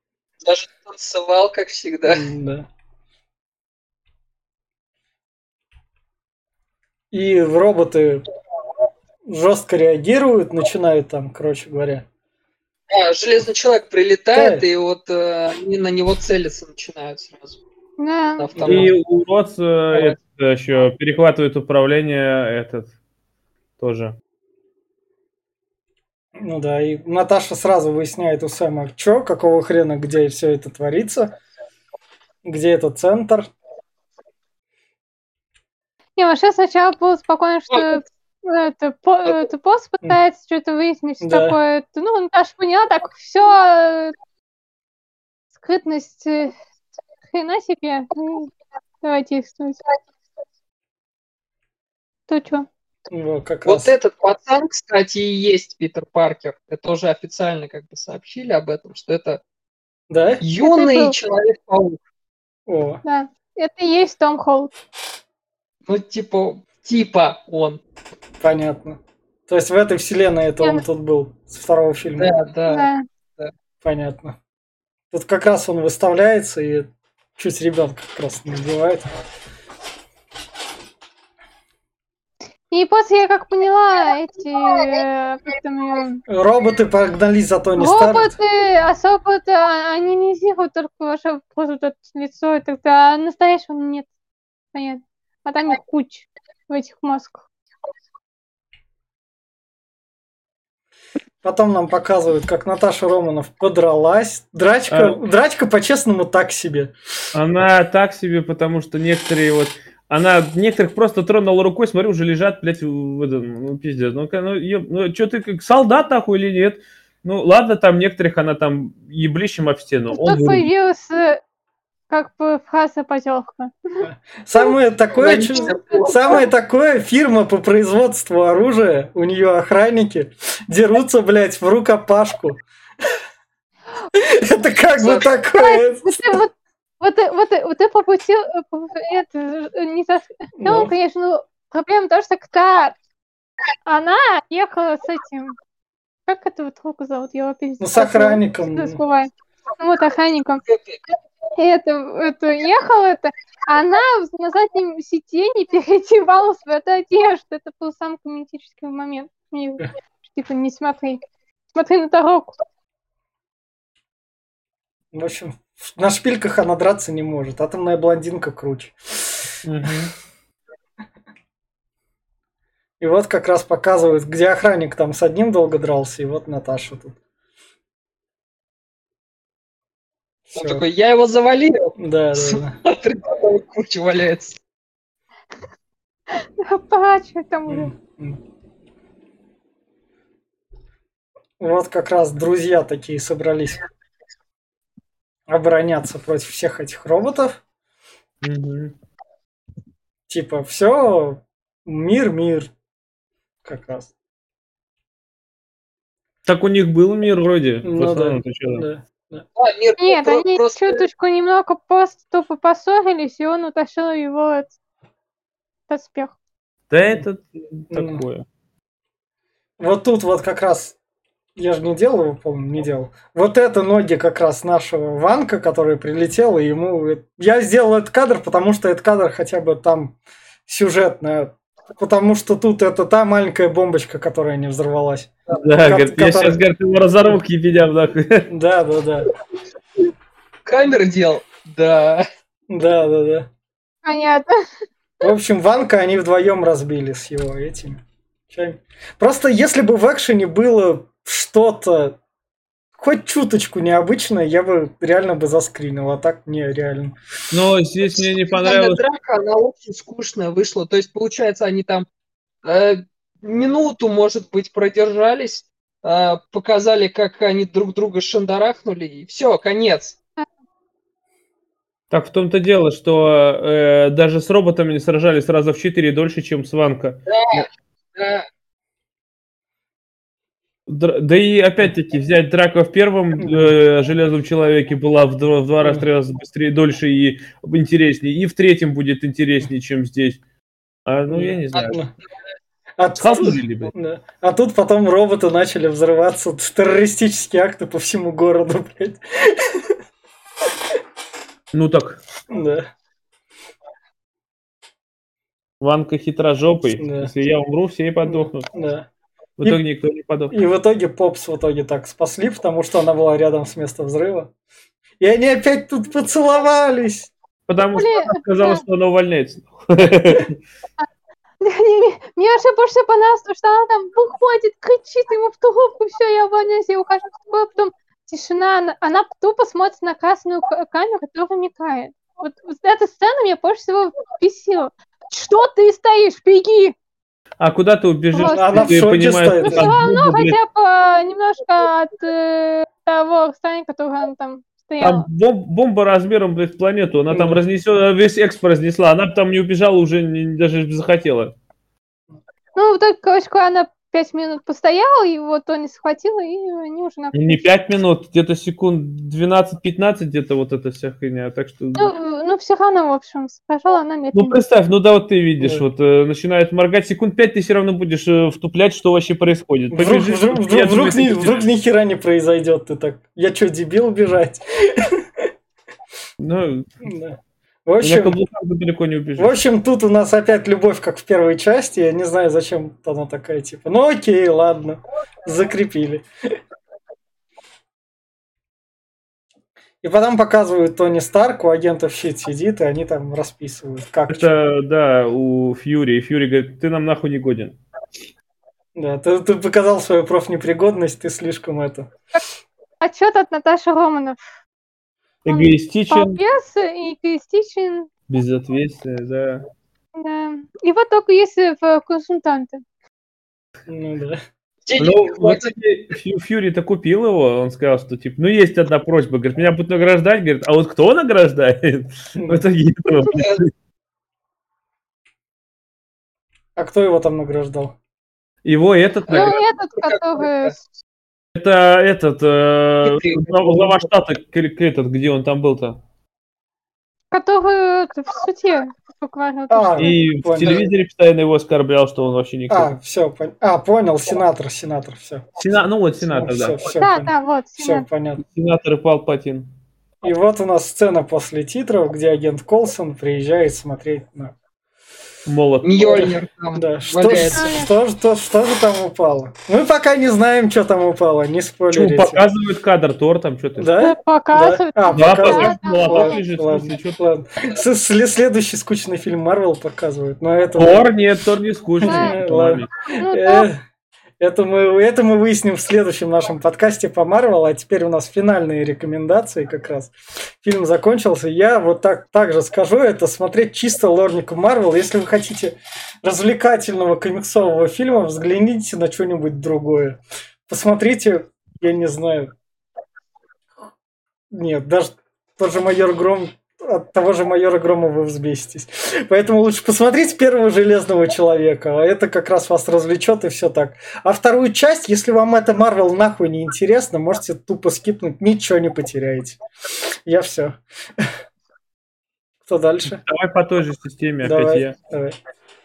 Даже танцевал, как всегда. Да. И роботы жестко реагируют, начинают там, короче говоря. А, железный человек прилетает, Да. и вот э, они на него целиться начинают сразу. Да. И урод э, этот еще перехватывает управление этот тоже. Ну да, и Наташа сразу выясняет у Сэма, что, какого хрена, где все это творится, где этот центр. Не, вообще сначала было спокойно, что это, по- это пост пытается что-то выяснить, что Да. такое. Ну, Наташа поняла, так все скрытность э, хрена себе. Ну, Давайте действовать. То что? Вот, как Вот раз. этот пацан, кстати, и есть Питер Паркер. Это уже официально как бы сообщили об этом, что это Да? юный был- Человек-паук. О, Да. Это и есть Том Холд. Ну, типа, типа он. понятно. То есть в этой вселенной это он тут был с второго фильма. Да, да. Да. Понятно. Тут как раз он выставляется и чуть ребенка как раз не убивает. И после я как поняла, эти э, как там её, Роботы погнались за Тони Старк. роботы особо-то они не делают только ваше просто вот это лицо, и тогда настоящего нет. Понятно. А там их куча в этих масках. Потом нам показывают, как Наташа Романов подралась. Драчка, А. драчка по-честному так себе. Она так себе, потому что некоторые вот... Она некоторых просто тронула рукой, смотрю, уже лежат, блядь, в этом, ну, пиздец. Ну, ну, еб- ну что ты, как солдат нахуй или нет? Ну, ладно, там некоторых она там еблищем об стену. Он Тут вырубит. появилась э, как бы фраза поделка. Самое такое, самое такое фирма по производству оружия, у нее охранники дерутся, блядь, в рукопашку. Это как бы такое. Ты вот вот, ты- вот, ты- вот ты попустил, э, по- это, э, не за... Ну, Ну, конечно, ну, проблема в том, что когда она ехала с этим... Как этого друга зовут? Я пиздец. Ну, с охранником. Забываю. Ну, вот охранником. Это, это ехала, это, она на заднем сиденье переодевала свою одежду. Это был самый комментический момент. Мне, типа, не смотри. Смотри на дорогу. В общем, на шпильках она драться не может. Атомная блондинка круче. И вот как раз показывают, где охранник там с одним долго дрался, и вот Наташа тут. Он такой, я его завалил. Да, да, да. Куча валяется. Плачу там уже. Вот как раз друзья такие собрались обороняться против всех этих роботов. Мгм. Типа, все, мир, мир. Как раз. Так у них был мир вроде. Ну да, да. А, мир Нет, про- они просто... чуточку немного просто тупо поссорились, и он утащил его от доспех. Да это такое. Вот тут вот как раз, я же не делал его, помню, не делал. Вот это ноги как раз нашего Ванка, который прилетел, и ему... Я сделал этот кадр, потому что этот кадр хотя бы там сюжетно Потому что тут это та маленькая бомбочка, которая не взорвалась. Да, Ко- говорит, я сейчас, говорит, его разорву к ебедям, нахуй. Да, да, да. Камер дел. Да. Да, да, да. Понятно. В общем, Ванка они вдвоем разбили с его этими. чами. Просто если бы в экшене было что-то хоть чуточку необычное, я бы реально бы заскринил, а так не реально. Но здесь мне не понравилось. драка, она очень скучная вышла. То есть, получается, они там э, минуту, может быть, продержались, э, показали, как они друг друга шандарахнули, и все, конец. Так в том-то дело, что э, даже с роботами сражались раза в четыре дольше, чем с Ванка. Да, Др- Да и опять-таки взять драка в первом э, железном человеке была в два, в два раза, три раза быстрее, дольше и интереснее, и в третьем будет интереснее, чем здесь. А, ну, я не знаю. А, блядь. да. А тут потом роботы начали взрываться, террористические акты по всему городу, блядь. Ну так, Да. Ванка хитрожопый. Да. Если я умру, все и подохнут. Да. В итоге никто не подох. И в итоге Попс в итоге так спасли, потому что она была рядом с местом взрыва. И они опять тут поцеловались. Потому что Блин, она сказала, да. что она увольняется. Мне вообще больше понравилось, то, что она там выходит, кричит ему в трубку, все, я увольняюсь, я ухожу с тобой, а потом тишина, она, тупо смотрит на красную камеру, которая мигает. Вот, вот эта сцена меня больше всего бесила. Что ты стоишь, беги! А куда ты убежишь? Вот. Она в Ты шоке понимаешь, стоит. Ну, что там блядь, хотя бы немножко от э, того расстояния, которое она там стояла. Там бом- бомба размером, блядь, в планету. Она там разнесет, весь экспо разнесла. Она бы там не убежала, уже не- даже захотела. Ну, в итоге, короче, она пять минут постояла, его Тони схватила, и они уже на... Не 5 минут, где-то секунд 12-15 где-то вот эта вся хуйня. Так что... Ну, ну, все равно, в общем, сражала она Ну, медленно. представь, ну да, вот ты видишь, вот э, начинает моргать секунд 5, ты все равно будешь э, втуплять, что вообще происходит. Вдруг, Побежишь, вдруг, вдруг, думаю, вдруг, ни, вдруг ни хера не произойдет. Ты так, я что, дебил бежать? Ну, Да. В общем, далеко не в убежишь. общем, тут у нас опять любовь, как в первой части. Я не знаю, зачем она такая, типа, ну окей, ладно, закрепили. И потом показывают Тони Старк, у агентов щит сидит, и они там расписывают, как. Это, да, у Фьюри. И Фьюри говорит, ты нам нахуй не годен. Да, ты, ты показал свою профнепригодность, ты слишком это. Отчет от Наташи Романов. Эгоистичен, и эгоистичен, безответственный, да. да. И вот только если в консультанты. Ну да. Ну, не в хватит. итоге Фью- Фьюри-то купил его, он сказал, что типа, ну есть одна просьба, говорит, меня будут награждать, говорит, а вот кто награждает? В итоге этого, блядь, А кто его там награждал? его этот Ну, награждает. этот, который... Это этот, э, глава штата, этот, где он там был-то. Который в суде то, А, И в Понял. телевизоре постоянно его оскорблял, что он вообще никто. А, все, а, понял, сенатор, сенатор, все. Сена- Ну вот сенатор, да. Все, Да, да, вот. все сенатор. понятно. Сенатор и Палпатин. И вот у нас сцена после титров, где агент Колсон приезжает смотреть на... Молот. Мьёльнир там Да, что, что, что, что же там упало? Мы пока не знаем, что там упало, не спойлерите. показывают кадр Тор там что-то? Да? Показывает. Да? А, Да, показывают. показывают, молоток Ладно, лежит, ладно, что ладно. Следующий скучный фильм Марвел показывают, но это... Тор нет, Тор не скучный. Да, Тор. ладно. Это мы, это мы выясним в следующем нашем подкасте по Марвел, а теперь у нас финальные рекомендации как раз. Фильм закончился. Я вот так также скажу, это смотреть чисто лорнику Марвел. Если вы хотите развлекательного комиксового фильма, взгляните на что-нибудь другое. Посмотрите, я не знаю. Нет, даже тот же майор Гром от того же майора Грома вы взбеситесь. Поэтому лучше посмотрите первого Железного Человека. а Это как раз вас развлечет и все так. А вторую часть, если вам это Марвел нахуй не интересно, можете тупо скипнуть, ничего не потеряете. Я все. Кто дальше? Давай по той же системе опять Давай, я. давай.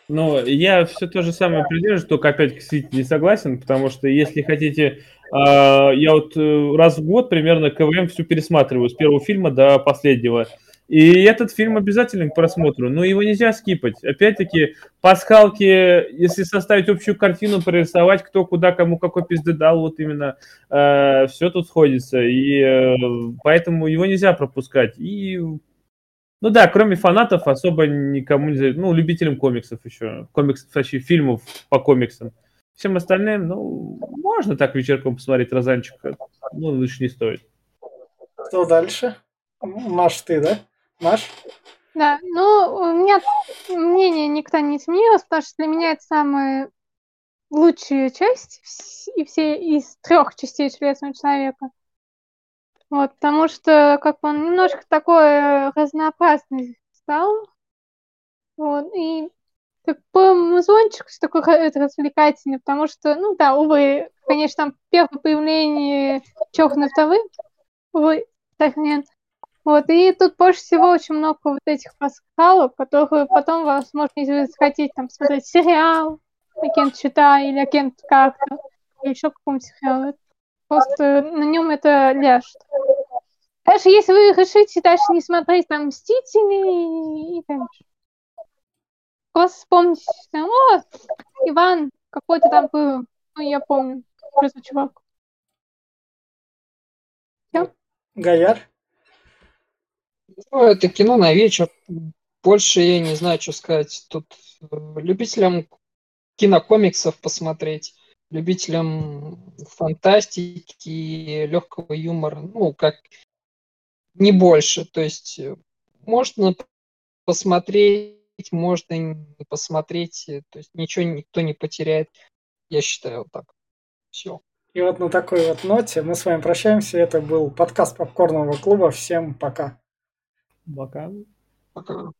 Ну, я все то же самое придерживаюсь, только опять, кстати, не согласен, потому что если хотите, а, я вот э, раз в год примерно КВМ всю пересматриваю, с первого фильма до последнего. И этот фильм обязательно к просмотру, но его нельзя скипать. Опять-таки, пасхалки, если составить общую картину, прорисовать, кто куда, кому какой пизды дал, вот именно э, все тут сходится. И э, поэтому его нельзя пропускать. И ну да, кроме фанатов особо никому не... Ну, любителям комиксов еще. Комиксов, вообще фильмов по комиксам. Всем остальным, ну, можно так вечерком посмотреть розанчик. Ну, лучше не стоит. Кто дальше? Маш, ты, да? Маш? Да, ну, у меня мнение никто не изменилось, потому что для меня это самая лучшая часть и все из трех частей Железного Человека. Вот, потому что как он немножко такой разнообразный стал. Вот, и как по музончик все такое это развлекательный, потому что, ну да, увы, конечно, там первое появление черной вдовы, увы, так нет. Вот, и тут больше всего очень много вот этих пасхалок, которые потом, возможно, если вы захотите там смотреть сериал, агент Чита или агент как-то, или еще какой-нибудь сериал, просто на нем это ляжет. Даже если вы решите дальше не смотреть там Мстители и дальше. Просто вспомните, там, о, Иван какой-то там был, ну, я помню, что за чувак. Все? Гаяр? Ну, это кино на вечер. Больше я не знаю, что сказать. Тут э, любителям кинокомиксов посмотреть, любителям фантастики, легкого юмора, ну, как не больше. То есть э, можно посмотреть, можно не посмотреть, э, то есть ничего никто не потеряет. Я считаю вот так. Все. И вот на такой вот ноте мы с вами прощаемся. Это был подкаст Попкорного клуба. Всем пока. Пока. Пока.